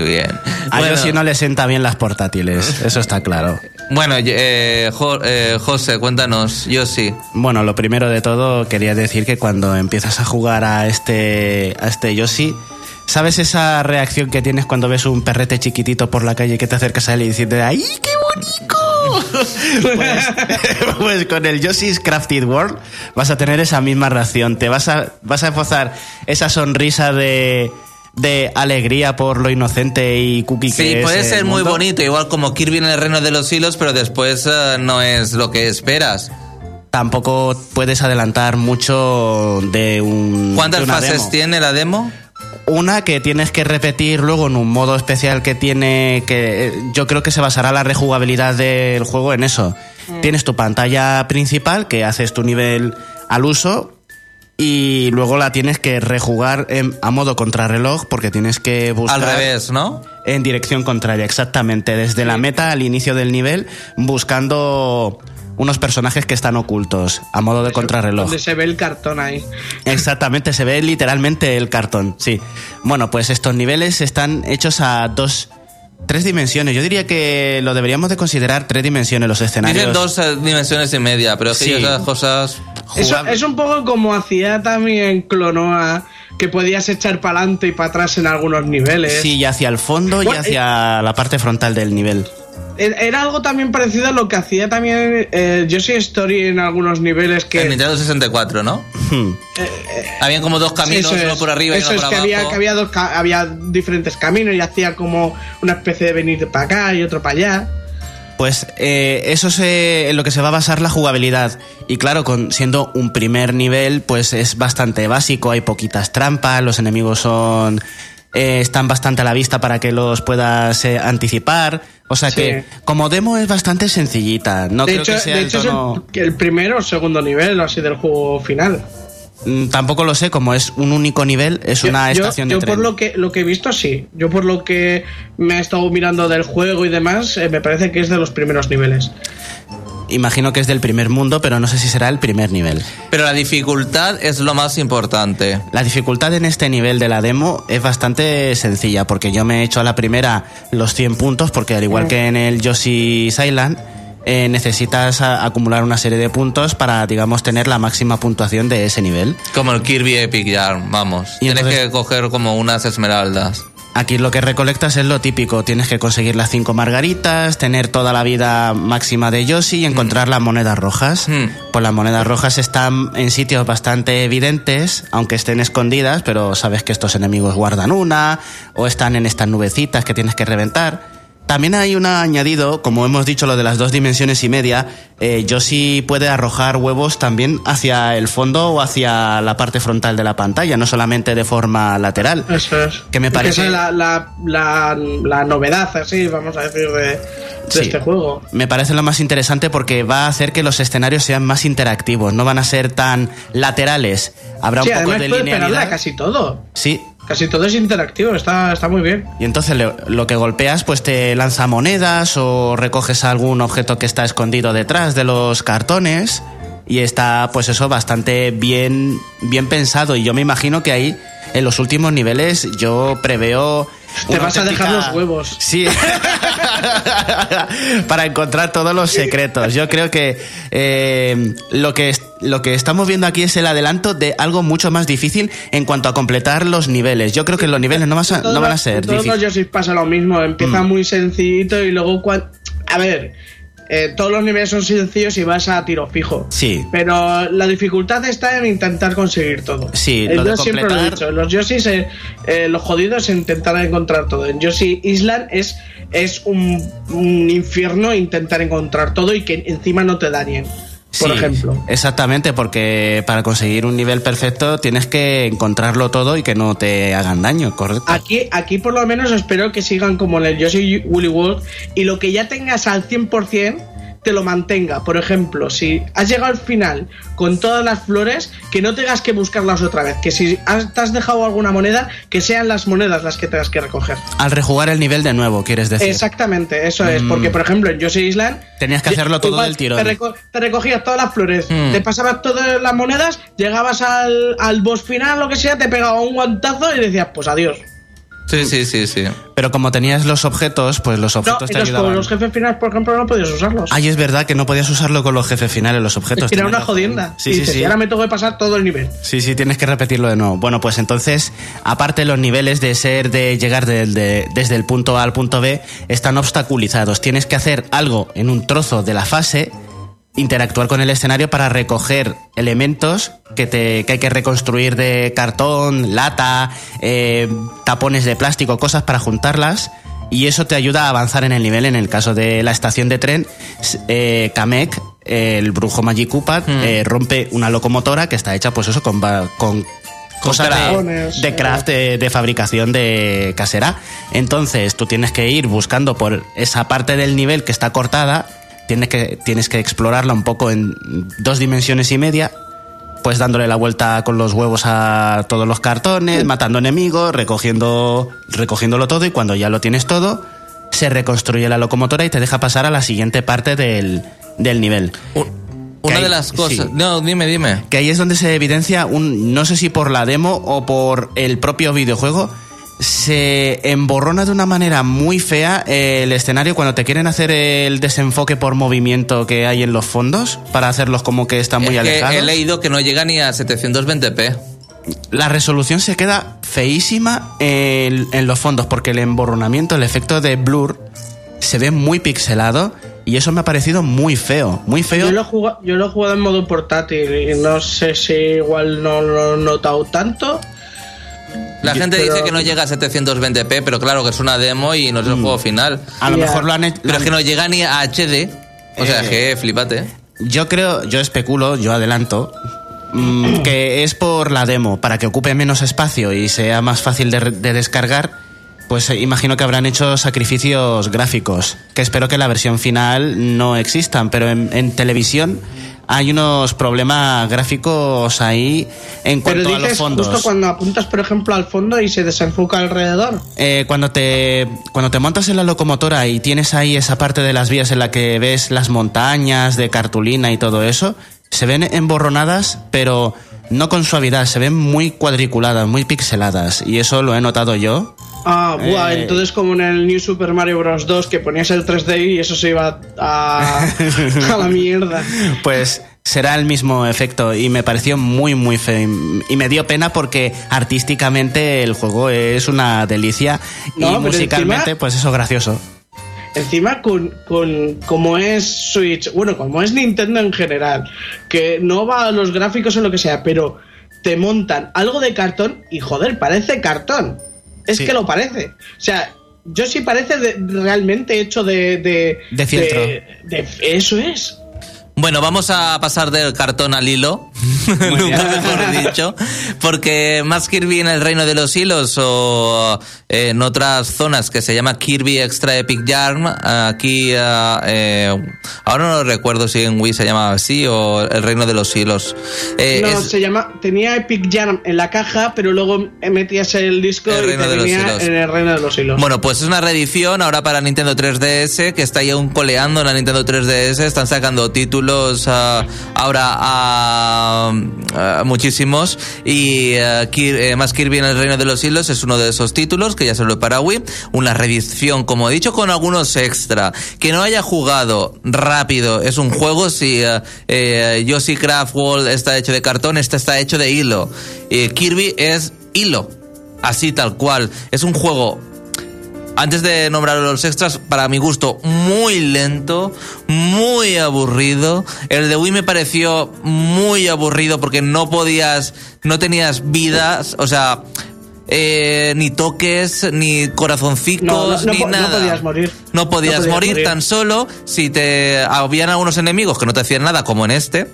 bien. A bueno, Yoshi no le sienta bien las portátiles, eso está claro. Bueno, eh, eh, José, cuéntanos, Yoshi. Bueno, lo primero de todo, quería decir que cuando empiezas a jugar a este, a este Yoshi ¿Sabes esa reacción que tienes cuando ves un perrete chiquitito por la calle que te acercas a él y dices, ¡ay, qué bonito! Pues, pues, con el Yoshi's Crafted World vas a tener esa misma reacción. Te vas a, vas a esbozar esa sonrisa de, alegría por lo inocente y cookie sí, que es. puede ser muy bonito, igual como Kirby en el reino de los hilos, pero después eh, no es lo que esperas. Tampoco puedes adelantar mucho de un. ¿Cuántas fases tiene la demo? Una que tienes que repetir luego en un modo especial que tiene que yo creo que se basará la rejugabilidad del juego en eso. Mm. Tienes tu pantalla principal que haces tu nivel al uso y luego la tienes que rejugar a modo contrarreloj porque tienes que buscar al revés, ¿no? En dirección contraria, exactamente, desde la meta al inicio del nivel buscando unos personajes que están ocultos a modo de contrarreloj. Donde se ve el cartón ahí. Exactamente, se ve literalmente el cartón, sí. Bueno, pues estos niveles están hechos a dos tres dimensiones. Yo diría que lo deberíamos de considerar tres dimensiones los escenarios. Tienen dos eh, dimensiones y media, pero sí. esas cosas... Eso, es un poco como hacía también Clonoa, que podías echar para adelante y para atrás en algunos niveles. Sí, y hacia el fondo y hacia la parte frontal del nivel. Era algo también parecido a lo que hacía también eh, Yoshi Story en algunos niveles que... En Nintendo 64, ¿no? Hmm. Eh, Habían como dos caminos, uno por arriba y uno por es que Había, que había, dos, había diferentes caminos y hacía como una especie de venir para acá y otro para allá. Pues eh, eso es en lo que se va a basar la jugabilidad. Y claro, con, siendo un primer nivel, pues es bastante básico, hay poquitas trampas, los enemigos son eh, están bastante a la vista para que los puedas eh, anticipar. O sea que como demo es bastante sencillita. No creo que sea el, tono... el, primero o segundo nivel así del juego final. Mm, tampoco lo sé, como es un único nivel, es una estación de yo tren. por lo que lo que he visto sí. Yo por lo que me he estado mirando del juego y demás, eh, me parece que es de los primeros niveles. Imagino que es del primer mundo, pero no sé si será el primer nivel. Pero la dificultad es lo más importante. La dificultad en este nivel de la demo es bastante sencilla, porque yo me he hecho a la primera los 100 puntos, porque al igual que en el Yoshi's Island, eh, necesitas acumular una serie de puntos para, digamos, tener la máxima puntuación de ese nivel. Como el Kirby Epic Yarn, vamos. Tienes que coger como unas esmeraldas. Aquí lo que recolectas es lo típico, tienes que conseguir las cinco margaritas, tener toda la vida máxima de Yoshi y encontrar las monedas rojas. Hmm. Pues las monedas rojas están en sitios bastante evidentes, aunque estén escondidas, pero sabes que estos enemigos guardan una, o están en estas nubecitas que tienes que reventar. También hay un añadido, como hemos dicho, lo de las dos dimensiones y media. Eh, Yoshi puede arrojar huevos también hacia el fondo o hacia la parte frontal de la pantalla, no solamente de forma lateral. Eso es. Que me parece. Esa es la, novedad, así, vamos a decir, de, este juego. Me parece lo más interesante porque va a hacer que los escenarios sean más interactivos, no van a ser tan laterales. Habrá un poco de linealidad. casi todo. Sí, Casi todo es interactivo, está, está muy bien. Y entonces lo que golpeas pues te lanza monedas o recoges algún objeto que está escondido detrás de los cartones y está pues eso bastante bien, bien pensado y yo me imagino que ahí en los últimos niveles yo preveo te vas a dejar los huevos. Sí. Para encontrar todos los secretos. Yo creo que eh, lo que lo que estamos viendo aquí es el adelanto de algo mucho más difícil en cuanto a completar los niveles. Yo creo que los niveles no, no van a ser difíciles. Todos los pasa lo mismo. Empieza mm. muy sencillito y luego... A ver, eh, todos los niveles son sencillos y vas a tiro fijo. Sí. Pero la dificultad está en intentar conseguir todo. Sí, lo Yo siempre lo he dicho. Los Yoshis, eh, los jodidos es intentar encontrar todo. En Yoshi Island es, es un, un infierno intentar encontrar todo y que encima no te dañen por ejemplo. Exactamente, porque para conseguir un nivel perfecto tienes que encontrarlo todo y que no te hagan daño, ¿correcto? Aquí, aquí por lo menos espero que sigan como en el Yoshi Woolly World y lo que ya tengas al 100% te lo mantenga. Por ejemplo, si has llegado al final con todas las flores, que no tengas que buscarlas otra vez. Que si has, te has dejado alguna moneda, que sean las monedas las que tengas que recoger. Al rejugar el nivel de nuevo, quieres decir. Exactamente, eso es. Porque, mm. por ejemplo, en Yoshi Island. Tenías que hacerlo todo del tiro. Te, recogías todas las flores, mm. te pasabas todas las monedas, llegabas al, al boss final, lo que sea, te pegaba un guantazo y decías, pues adiós. Sí, sí, sí, sí. Pero como tenías los objetos, pues los objetos te ayudaban. Con los jefes finales, por ejemplo, no podías usarlos. Ay, es verdad que no podías usarlo con los jefes finales, los objetos. era una jodienda. Sí, sí, sí. Y ahora me tengo que pasar todo el nivel. Sí, sí, tienes que repetirlo de nuevo. Bueno, pues entonces, aparte los niveles de ser, de llegar desde el punto A al punto B, están obstaculizados. Tienes que hacer algo en un trozo de la fase interactuar con el escenario para recoger elementos que, te, que hay que reconstruir de cartón, lata, eh, tapones de plástico, cosas para juntarlas. Y eso te ayuda a avanzar en el nivel. En el caso de la estación de tren, eh, Kamek, el brujo Magikupat, hmm. eh, rompe una locomotora que está hecha, pues eso, con, con cosas de, craft, de, de, fabricación de casera. Entonces tú tienes que ir buscando por esa parte del nivel que está cortada tienes que, tienes que explorarla un poco en dos dimensiones y media, pues dándole la vuelta con los huevos a todos los cartones, matando enemigos, recogiendo, recogiéndolo todo y cuando ya lo tienes todo, se reconstruye la locomotora y te deja pasar a la siguiente parte del, del nivel. Una de las cosas. No, dime, dime. Que ahí es donde se evidencia un. No sé si por la demo o por el propio videojuego se emborrona de una manera muy fea el escenario cuando te quieren hacer el desenfoque por movimiento que hay en los fondos para hacerlos como que están muy alejados. he leído que no llega ni a 720p. La resolución se queda feísima en, los fondos porque el emborronamiento, el efecto de blur, se ve muy pixelado y eso me ha parecido muy feo, muy feo. Yo lo he jugado, yo lo he jugado en modo portátil y no sé si igual no lo he notado tanto la gente dice que no llega a 720p, pero claro que es una demo y no es el mm. juego final. A lo mejor lo han hecho. Pero es que no llega ni a HD. O sea, que flipate. Yo creo, yo especulo, yo adelanto, mm, que es por la demo, para que ocupe menos espacio y sea más fácil de, descargar. Pues eh, imagino que habrán hecho sacrificios gráficos, que espero que en la versión final no existan, pero en televisión hay unos problemas gráficos ahí en cuanto Pero a los fondos. justo cuando apuntas, por ejemplo, al fondo y se desenfoca alrededor. Eh, cuando te cuando te montas en la locomotora y tienes ahí esa parte de las vías en la que ves las montañas de cartulina y todo eso, se ven emborronadas, pero no con suavidad, se ven muy cuadriculadas, muy pixeladas y eso lo he notado yo. Ah, buah, Eh. entonces como en el New Super Mario Bros. 2 que ponías el 3D y eso se iba a, a la mierda. Pues será el mismo efecto y me pareció muy muy feo y me dio pena porque artísticamente el juego es una delicia No, y musicalmente encima- pues eso gracioso. Encima con, con como es Switch, bueno, como es Nintendo en general, que no va a los gráficos o lo que sea, pero te montan algo de cartón y joder, parece cartón. Es Sí. que lo parece. O sea, yo sí parece de- realmente hecho de... De, De fieltro. de- de- eso es. Bueno, vamos a pasar del cartón al hilo, nunca mejor dicho, porque más Kirby en el Reino de los Hilos o eh, en otras zonas que se llama Kirby Extra Epic Yarn, aquí, eh, eh, ahora no recuerdo si en Wii se llama así o el Reino de los Hilos. Eh, no, es- se llama... Tenía Epic Jam en la caja, pero luego metías el disco El y Reino te de los venía Hilos. en el Reino de los Hilos. Bueno, pues es una reedición ahora para Nintendo 3DS que está ahí aún coleando en la Nintendo 3DS. Están sacando títulos ah, ahora a muchísimos. Y Kir- eh, más Kirby en el Reino de los Hilos es uno de esos títulos que ya salió para Wii. Una reedición, como he dicho, con algunos extra. Que no haya jugado rápido es un juego. Si ah, eh, Yoshi Craft World está hecho de cartón, este está hecho de hilo. Eh, Kirby es hilo. Así tal cual. Es un juego antes de nombrar los extras, para mi gusto, muy lento, muy aburrido. El de Wii me pareció muy aburrido porque no podías, no tenías vidas, o sea, eh, ni toques, ni corazoncicos, No, no, no ni po- no nada. podías morir. No podías, No podías morir, morir. tan solo si te habían algunos enemigos que no te hacían nada, como en este.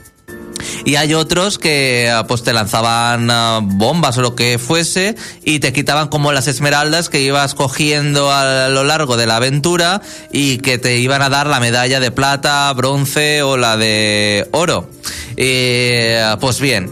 Y hay otros que ah, pues te lanzaban ah, bombas o lo que fuese y te quitaban como las esmeraldas que ibas cogiendo a lo largo de la aventura y que te iban a dar la medalla de plata, bronce o la de oro. Eh, pues bien,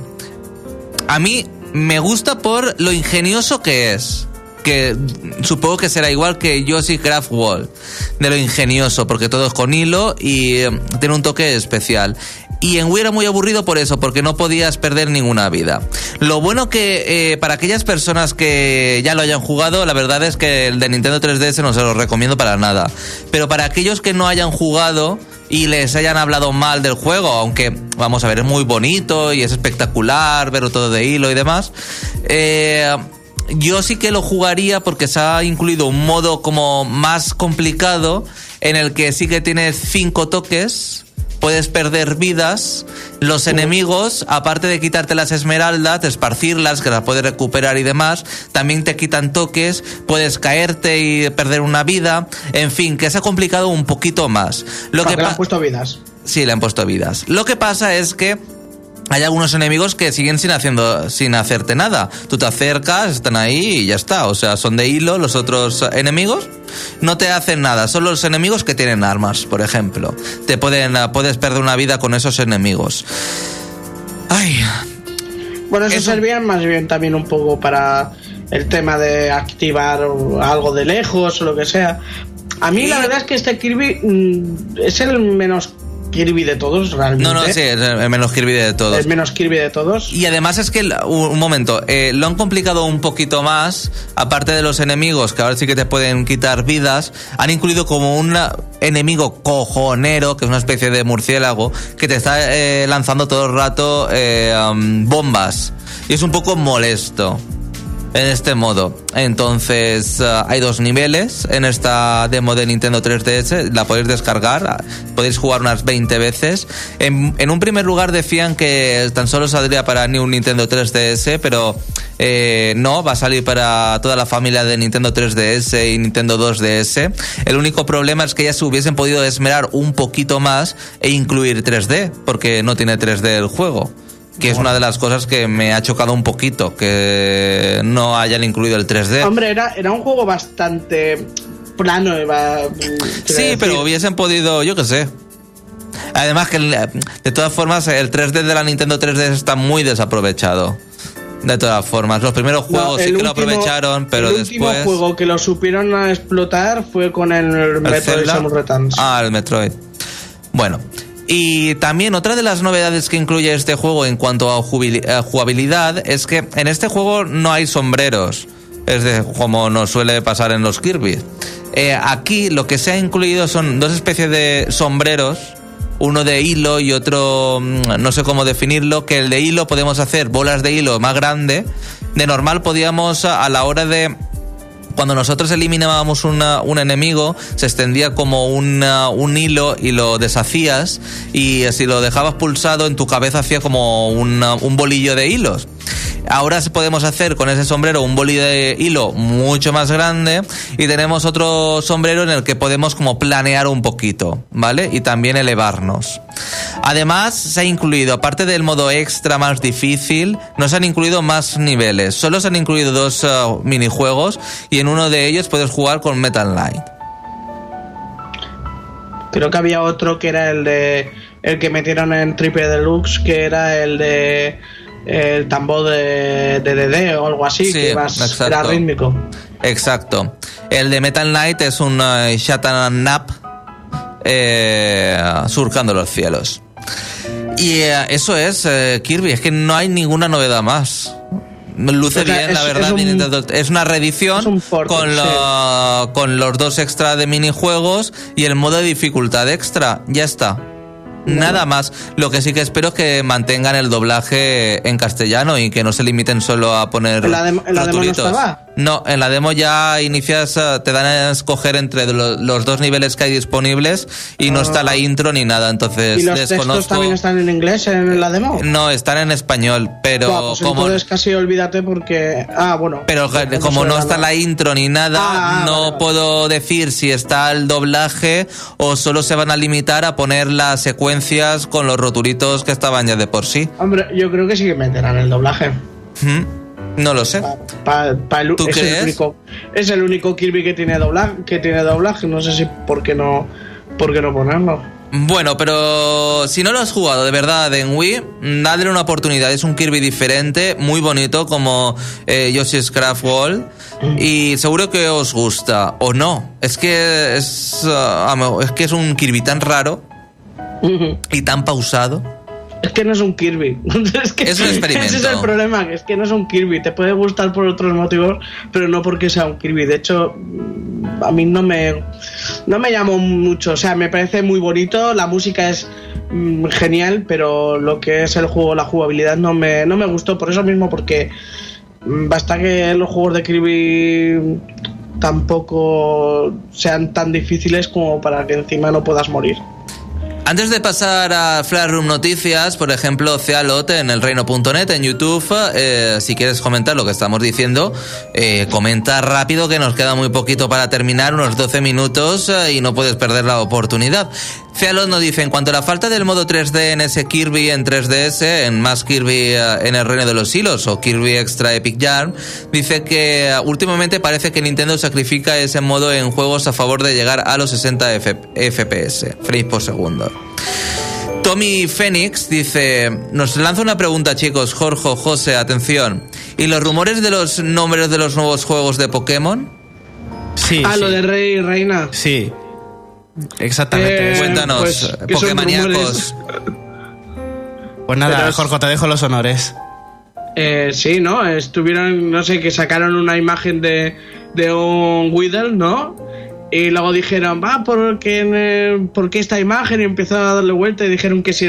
a mí me gusta por lo ingenioso que es. Que supongo que será igual que Yoshi Craft Wall. De lo ingenioso, porque todo es con hilo y tiene un toque especial. Y en Wii era muy aburrido por eso, porque no podías perder ninguna vida. Lo bueno que eh, para aquellas personas que ya lo hayan jugado, la verdad es que el de Nintendo 3DS no se lo recomiendo para nada. Pero para aquellos que no hayan jugado y les hayan hablado mal del juego, aunque vamos a ver, es muy bonito y es espectacular, verlo todo de hilo y demás. Eh, yo sí que lo jugaría porque se ha incluido un modo como más complicado en el que sí que tienes cinco toques. Puedes perder vidas, los enemigos, aparte de quitarte las esmeraldas, de esparcirlas, que las puedes recuperar y demás, también te quitan toques, puedes caerte y perder una vida, en fin, que se ha complicado un poquito más. Lo que le han puesto vidas. Sí, le han puesto vidas. Lo que pasa es que hay algunos enemigos que siguen sin haciendo sin hacerte nada. Tú te acercas, están ahí y ya está. O sea, son de hilo los otros enemigos. No te hacen nada. Son los enemigos que tienen armas, por ejemplo. Te pueden ah, puedes perder una vida con esos enemigos. Ay, Bueno, eso Eso- servía más bien también un poco para el tema de activar algo de lejos o lo que sea. A mí Y- la verdad es que este Kirby mm, es el menos Kirby de todos, realmente. no, no, sí, es el menos Kirby de todos. El menos Kirby de todos. Y además es que, un un momento, eh, lo han complicado un poquito más, aparte de los enemigos, que ahora sí que te pueden quitar vidas, han incluido como un enemigo cojonero, que es una especie de murciélago, que te está eh, lanzando todo el rato eh, um, bombas. Y es un poco molesto en este modo. Entonces, eh, hay dos niveles en esta demo de Nintendo 3DS. La podéis descargar, ah, podéis jugar unas 20 veces. En, en un primer lugar decían que tan solo saldría para New Nintendo 3DS, pero eh, no, va a salir para toda la familia de Nintendo 3DS y Nintendo 2DS. El único problema es que ya se hubiesen podido esmerar un poquito más e incluir 3D, porque no tiene 3D el juego que es una de las cosas que me ha chocado un poquito, que no hayan incluido el 3D. Hombre, era, era un juego bastante plano. Iba, sí, pero hubiesen podido, yo qué sé. Además que de todas formas el 3D de la Nintendo 3DS está muy desaprovechado. De todas formas, los primeros juegos sí que lo aprovecharon, pero después. El último juego que lo supieron a explotar fue con el, Metroid Samus Returns. Ah, el Metroid. Bueno, y también otra de las novedades que incluye este juego en cuanto a jugabilidad es que en este juego no hay sombreros, es de, como nos suele pasar en los Kirby. Eh, aquí lo que se ha incluido son dos especies de sombreros, uno de hilo y otro mm, no sé cómo definirlo, que el de hilo podemos hacer bolas de hilo más grande. De normal podíamos a la hora de cuando nosotros eliminábamos un enemigo, se extendía como un hilo y lo deshacías y si lo dejabas pulsado en tu cabeza hacía como un bolillo de hilos. Ahora podemos hacer con ese sombrero un bolillo de hilo mucho más grande y tenemos otro sombrero en el que podemos como planear un poquito, ¿vale? Y también elevarnos. Además, se ha incluido, aparte del modo extra más difícil, no se han incluido más niveles. Solo se han incluido dos uh, minijuegos y en uno de ellos puedes jugar con Metal Knight. Creo que había otro que era el de el que metieron en Triple Deluxe, que era el de el tambor de, DD o algo así, que era rítmico. Exacto. El de Metal Knight es un uh, Shatan Nap eh, surcando los cielos. Y eh, eso es eh, Kirby, es que no hay ninguna novedad más. Luce bien, la verdad. Es, una reedición con, con los dos extra de minijuegos y el modo de dificultad extra. Ya está. Nada más. Lo que sí que espero es que mantengan el doblaje en castellano y que no se limiten solo a poner. ¿En la, demo, no estaba? No, en la demo ya inicias, eh, te dan a escoger entre los dos niveles que hay disponibles y no está la ah. intro ni nada. Entonces, ¿Y los textos también están en inglés en la demo? No, están en español, pero pues como. Entonces casi olvídate porque. Ah, bueno. Pero como no está la intro ni nada, ah, no puedo decir si está el doblaje o solo se van a limitar a poner la secuencia con los roturitos que estaban ya de por sí. Hombre, yo creo que sí que meterán el doblaje. No lo sé. ¿Tú es, El único, es el único Kirby que tiene doblaje, que tiene doblaje. No sé si por qué no, por qué no ponerlo. Bueno, pero si no lo has jugado de verdad en Wii, dadle una oportunidad. Es un Kirby diferente, muy bonito, como eh, Yoshi's Craft World. Y seguro que os gusta, o no. Es que es, uh, es que es un Kirby tan raro y tan pausado. Es que no es un Kirby. es, que, es un experimento. Ese es el problema, es que no es un Kirby. Te puede gustar por otros motivos, pero no porque sea un Kirby. De hecho, a mí no me, no me llamó mucho. O sea, me parece muy bonito, la música es mm, genial, pero lo que es el juego, la jugabilidad no me, no me gustó. Por eso mismo, porque mm, basta que los juegos de Kirby tampoco sean tan difíciles como para que encima no puedas morir. Antes de pasar a Room Noticias, por ejemplo, Cealot en el reino.net en YouTube, eh, si quieres comentar lo que estamos diciendo, eh, comenta rápido que nos queda muy poquito para terminar, unos 12 minutos eh, y no puedes perder la oportunidad. Cealot nos dice, en cuanto a la falta del modo 3D en ese Kirby en 3DS, en más Kirby en el reino de los hilos o Kirby Extra Epic Yarn, dice que últimamente parece que Nintendo sacrifica ese modo en juegos a favor de llegar a los 60 FPS, frames por segundo. Tommy Phoenix dice, nos lanza una pregunta chicos, Jorge, José, atención. ¿Y los rumores de los nombres de los nuevos juegos de Pokémon? Sí. Ah, lo de Rey y Reina. Sí. Exactamente. Eh, Cuéntanos, pues, Pokémoníacos. Pues nada, Jorge, te dejo los honores. Eh, sí, ¿no? Estuvieron, no sé, que sacaron una imagen de, de un Weedle, ¿no? Y luego dijeron, va, porque, porque esta imagen y empezó a darle vuelta y dijeron que si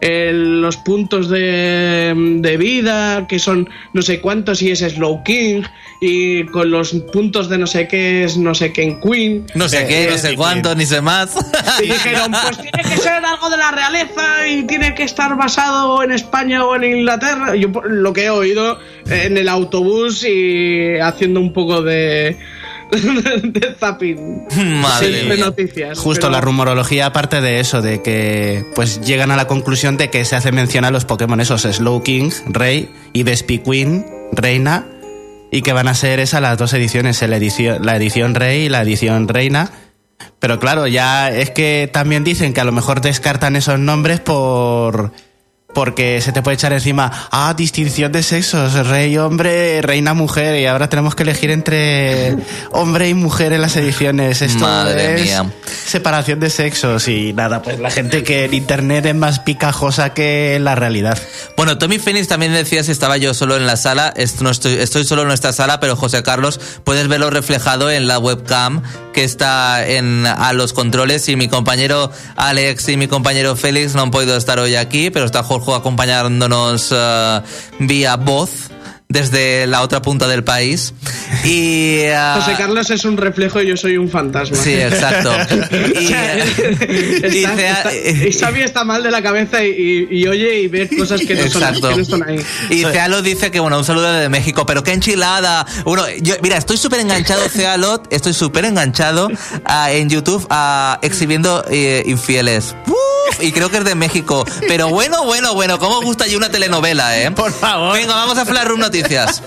el, los puntos de, de, vida, que son no sé cuántos y es Slow King, y con los puntos de no sé qué es no sé qué en Queen. No sé qué, no sé cuánto, ni sé más. Y dijeron, pues tiene que ser algo de la realeza y tiene que estar basado en España o en Inglaterra. Yo lo que he oído en el autobús y haciendo un poco de de zapping. Madre noticias. Justo la rumorología, aparte de eso, de que pues llegan a la conclusión de que se hace mención a los Pokémon esos Slow King, Rey, y Vespi Queen, Reina, y que van a ser esas las dos ediciones, la edición, la edición Rey y la edición Reina. Pero claro, ya es que también dicen que a lo mejor descartan esos nombres por porque se te puede echar encima, ah, distinción de sexos, rey hombre, reina mujer, y ahora tenemos que elegir entre hombre y mujer en las ediciones. Esto Madre es mía. separación de sexos y nada, pues la gente que en internet es más picajosa que la realidad. Bueno, Tommy Phoenix también decía si estaba yo solo en la sala, estoy solo en nuestra sala, pero José Carlos, puedes verlo reflejado en la webcam que está en, a los controles y mi compañero Alex y mi compañero Félix no han podido estar hoy aquí, pero está Jorge acompañándonos uh, vía voz desde la otra punta del país. Y, uh, José Carlos es un reflejo y yo soy un fantasma. Sí, exacto. y, está, y, Xavi está mal de la cabeza y, oye y ve cosas que no, son, que no están ahí. Y Cealot dice que, bueno, un saludo de México, pero qué enchilada. Bueno, yo, mira, estoy súper enganchado, Cealot, estoy súper enganchado uh, en YouTube exhibiendo eh, infieles. y creo que es de México. Pero bueno, bueno, bueno, ¿cómo gusta allí una telenovela, eh? Por favor. Venga, vamos a Flash Room Noticias.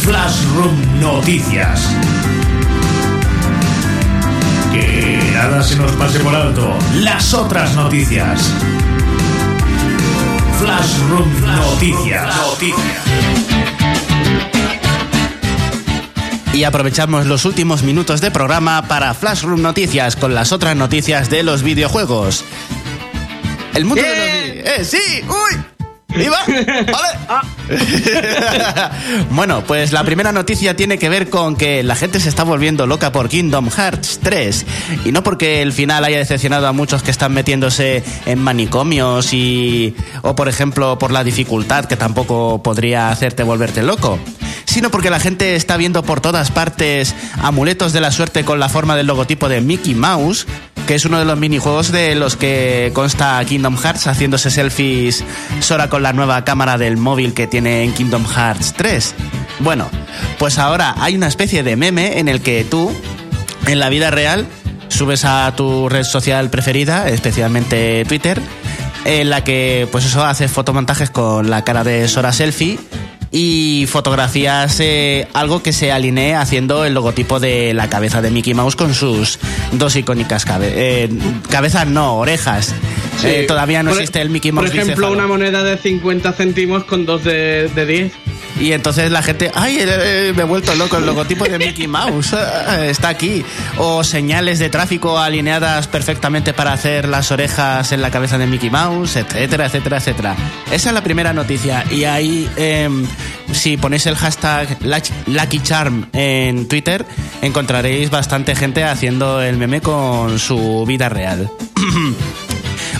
Flash Room Noticias. Que nada se nos pase por alto. Las otras noticias. Flash Room Noticias. Y aprovechamos los últimos minutos de programa para Flash Room Noticias con las otras noticias de los videojuegos. El mundo de los... ¡Eh, sí! ¡Uy! ¡Viva! ¡Vale! Ah. bueno, pues la primera noticia tiene que ver con que la gente se está volviendo loca por Kingdom Hearts 3. Y no porque el final haya decepcionado a muchos que están metiéndose en manicomios y. o por ejemplo por la dificultad que tampoco podría hacerte volverte loco sino porque la gente está viendo por todas partes amuletos de la suerte con la forma del logotipo de Mickey Mouse, que es uno de los minijuegos de los que consta Kingdom Hearts haciéndose selfies Sora con la nueva cámara del móvil que tiene en Kingdom Hearts 3. Bueno, pues ahora hay una especie de meme en el que tú, en la vida real, subes a tu red social preferida, especialmente Twitter, en la que pues eso haces fotomontajes con la cara de Sora selfie y fotografías eh, algo que se alinee haciendo el logotipo de la cabeza de Mickey Mouse con sus dos icónicas eh, cabezas, no, orejas. Eh, todavía no existe el Mickey Mouse. Por ejemplo, una moneda de 50 céntimos con dos de, de 10. Y entonces la gente, ay, me he vuelto loco, el logotipo de Mickey Mouse está aquí. O señales de tráfico alineadas perfectamente para hacer las orejas en la cabeza de Mickey Mouse, etcétera, etcétera, etcétera. Esa es la primera noticia. Y ahí, em, si ponéis el hashtag Lucky Charm en Twitter, encontraréis bastante gente haciendo el meme con su vida real.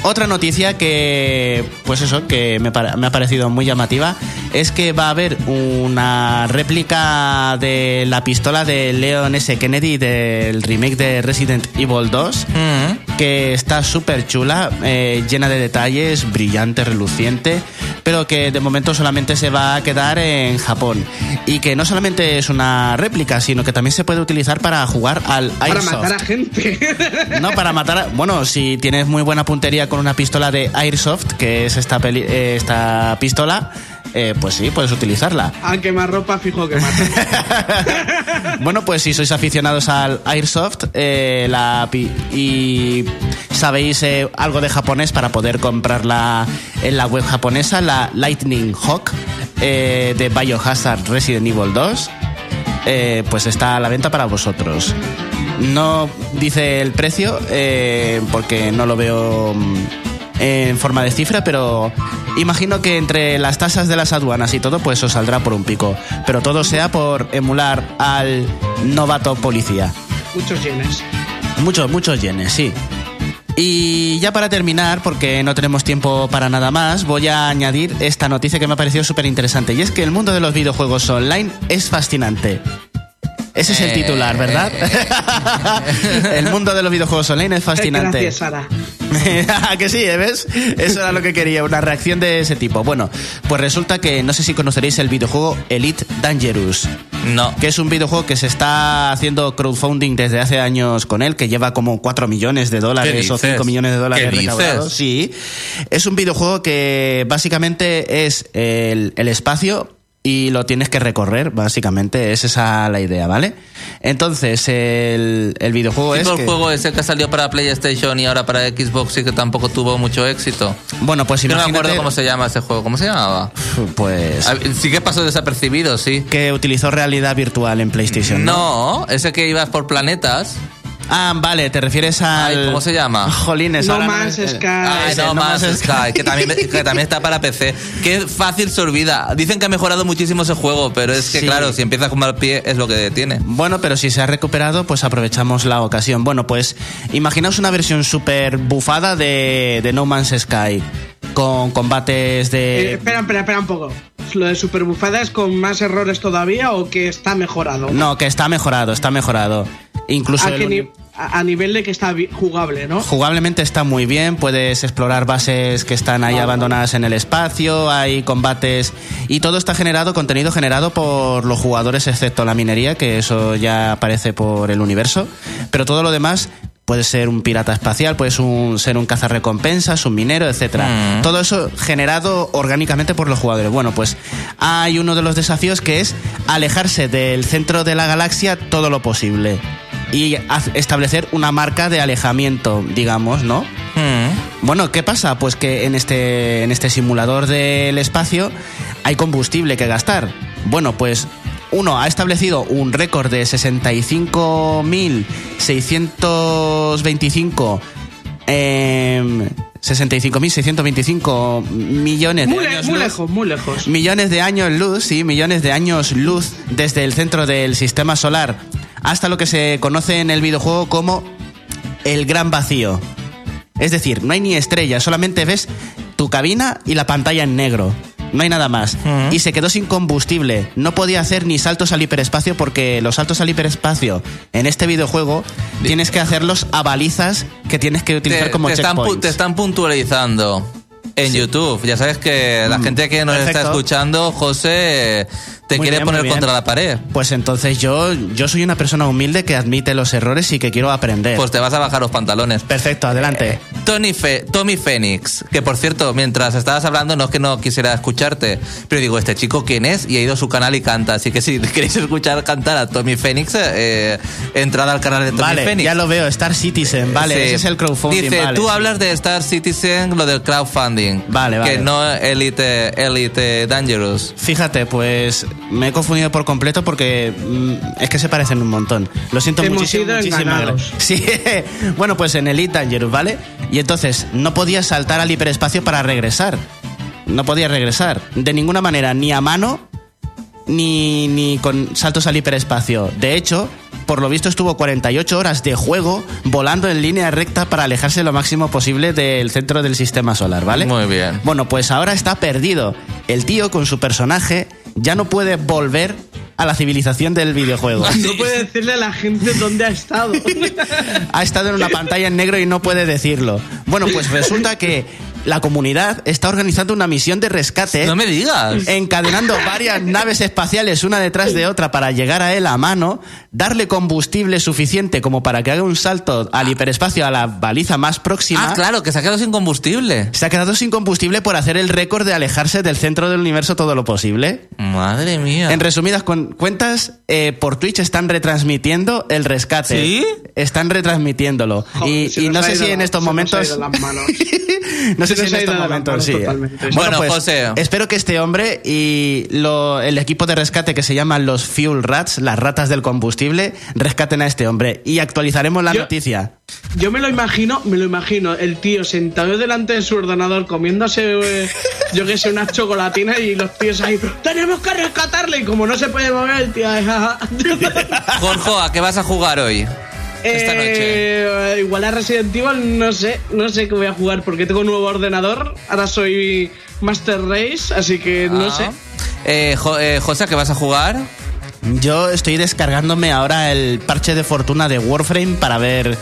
Otra noticia que, pues eso, que me, ha parecido muy llamativa, es que va a haber una réplica de la pistola de Leon S. Kennedy del remake de Resident Evil 2, mm. Que está súper chula, eh, llena de detalles, brillante, reluciente, pero que de momento solamente se va a quedar en Japón. Y que no solamente es una réplica, sino que también se puede utilizar para jugar al Airsoft. Para matar a gente. No, para matar a... Bueno, si tienes muy buena puntería con una pistola de Airsoft, que es esta, eh, esta pistola, eh, pues sí, puedes utilizarla. A quemar ropa, fijo que mata. bueno, pues si sois aficionados al Airsoft eh, la, y sabéis algo de japonés para poder comprarla en la web japonesa, la Lightning Hawk de Biohazard Resident Evil 2, pues está a la venta para vosotros. No dice el precio porque no lo veo mm, en forma de cifra, pero imagino que entre las tasas de las aduanas y todo, pues os saldrá por un pico. Pero todo sea por emular al novato policía. Muchos yenes. Muchos, muchos yenes, sí. Y ya para terminar, porque no tenemos tiempo para nada más, voy a añadir esta noticia que me ha parecido súper interesante. Y es que el mundo de los videojuegos online es fascinante. Ese es el titular, ¿verdad? el mundo de los videojuegos online es fascinante. Gracias, Sara. que sí, ¿eh? ¿ves? Eso era lo que quería, una reacción de ese tipo. Bueno, pues resulta que no sé si conoceréis el videojuego Elite Dangerous. No. Que es un videojuego que se está haciendo crowdfunding desde hace años con él, que lleva como 4 millones de dólares o 5 millones de dólares recaudados. Sí. Es un videojuego que básicamente es el, el espacio y lo tienes que recorrer, básicamente. Es esa la idea, ¿vale? Entonces, el, el videojuego es. el juego ese que salió para PlayStation y ahora para Xbox y que tampoco tuvo mucho éxito. Bueno, pues imagínate... No me acuerdo cómo se llama ese juego. ¿Cómo se llamaba? Pues. Sí que pasó desapercibido, sí. Que utilizó realidad virtual en PlayStation. No, no ese que ibas por planetas. Ah, vale, te refieres a. ¿Cómo se llama? Jolines, No Man's Sky. no, Man's Sky, que también, que también está para PC. Qué fácil se olvida. Dicen que ha mejorado muchísimo ese juego, pero es que, claro, si empiezas con mal pie es lo que tiene. Bueno, pero si se ha recuperado, pues aprovechamos la ocasión. Bueno, pues imaginaos una versión súper bufada de, de No Man's Sky con combates de. Eh, espera, espera, espera un poco. ¿Lo de super bufada es con más errores todavía o que está mejorado? No, que está mejorado, está mejorado. Incluso a, nivel de que está jugable, ¿no? Jugablemente está muy bien, puedes explorar bases que están ahí abandonadas en el espacio, hay combates y todo está generado, contenido generado por los jugadores excepto la minería, que eso ya aparece por el universo, pero todo lo demás puede ser un pirata espacial, puede ser un, ser un cazarrecompensas, un minero, etcétera. Mm. Todo eso generado orgánicamente por los jugadores. Bueno, pues hay uno de los desafíos que es alejarse del centro de la galaxia todo lo posible y establecer una marca de alejamiento, digamos, ¿no? Mm. Bueno, ¿qué pasa? Pues que en este, en este simulador del espacio hay combustible que gastar. Bueno, pues uno ha establecido un récord de 65.625 eh, 65.625 millones de años muy lejos, muy lejos. Millones de años luz, sí, millones de años luz desde el centro del sistema solar hasta lo que se conoce en el videojuego como el gran vacío. Es decir, no hay ni estrellas, solamente ves tu cabina y la pantalla en negro. No hay nada más. Y se quedó sin combustible. No podía hacer ni saltos al hiperespacio porque los saltos al hiperespacio en este videojuego tienes que hacerlos a balizas que tienes que utilizar como te te están puntualizando en YouTube. Ya sabes que la mm, gente que nos está escuchando, José te quiere poner contra la pared. Pues entonces yo, yo soy una persona humilde que admite los errores y que quiero aprender. Pues te vas a bajar los pantalones. Perfecto, adelante. Eh, Tony Tommy Phoenix, que por cierto, mientras estabas hablando, no es que no quisiera escucharte, pero digo, ¿este chico quién es? Y ha ido a su canal y canta. Así que si queréis escuchar cantar a Tommy Phoenix, eh, entrad al canal de Tommy vale, Ya lo veo, Star Citizen, vale, ese es el crowdfunding. Dice, tú hablas de Star Citizen, lo del crowdfunding. Vale, vale. Que no Elite, Elite Dangerous. Fíjate, pues me he confundido por completo porque mm, es que se parecen un montón. Lo siento muchísimo. Sí, bueno, pues en Elite Dangerous, ¿vale? Y entonces no podías saltar al hiperespacio para regresar. No podías regresar. De ninguna manera, ni a mano, ni, ni con saltos al hiperespacio. De hecho, por lo visto estuvo 48 horas de juego volando en línea recta para alejarse lo máximo posible del centro del sistema solar, ¿vale? Muy bien. Bueno, pues ahora está perdido. El tío con su personaje ya no puede volver a la civilización del videojuego. No puede decirle a la gente dónde ha estado. ha estado en una pantalla en negro y no puede decirlo. Bueno, pues resulta que la comunidad está organizando una misión de rescate. No me digas. Encadenando varias naves espaciales una detrás de otra para llegar a él a mano, darle combustible suficiente como para que haga un salto al hiperespacio a la baliza más próxima. Ah, claro, que se ha quedado sin combustible. Se ha quedado sin combustible por hacer el récord de alejarse del centro del universo todo lo posible. Madre mía. En resumidas cuentas, eh, por Twitch están retransmitiendo el rescate. ¿Sí? Están retransmitiéndolo. y, no sé si en estos momentos. no sé si en estos momentos sí. Bueno, pues, José. Espero que este hombre y el equipo de rescate que se llaman los Fuel Rats, las ratas del combustible, rescaten a este hombre y actualizaremos la noticia. Yo me lo imagino, me lo imagino, el tío sentado delante de su ordenador comiéndose, eh, yo que sé, unas chocolatinas y los tíos ahí, tenemos que rescatarle y como no se puede mover el tío, Jorge, ¿a qué vas a jugar hoy? Esta noche? Eh, igual a Resident Evil no sé, no sé qué voy a jugar porque tengo un nuevo ordenador. Ahora soy Master Race, así que no ah. sé. Eh, eh, José, ¿qué vas a jugar? Yo estoy descargándome ahora el parche de fortuna de Warframe para ver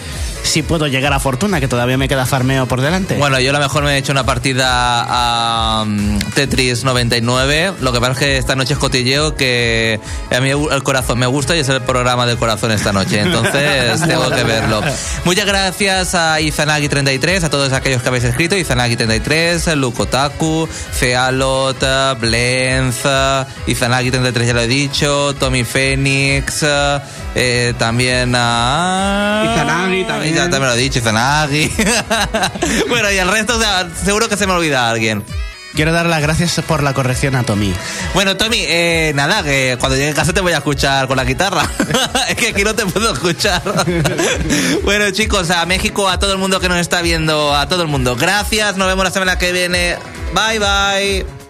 si puedo llegar a fortuna, que todavía me queda farmeo por delante. Bueno, yo a lo mejor me he hecho una partida a um, Tetris 99. Lo que pasa es que esta noche es cotilleo que a mí el corazón me gusta y es el programa del corazón esta noche. Entonces tengo que verlo. Muchas gracias a Izanagi33, a todos aquellos que habéis escrito. Izanagi33, Lukotaku, Fealot, Blenz, Izanagi33 ya lo he dicho, Tommy Phoenix, eh, también a... Izanagi también. Ya también lo he dicho, Izanagi. bueno, y el resto, seguro que se me olvida alguien. Quiero dar las gracias por la corrección a Tommy. Bueno, Tommy, eh, nada, que cuando llegue a casa te voy a escuchar con la guitarra. es que aquí no te puedo escuchar. bueno, chicos, a México, a todo el mundo que nos está viendo, a todo el mundo. Gracias, nos vemos la semana que viene. Bye, bye.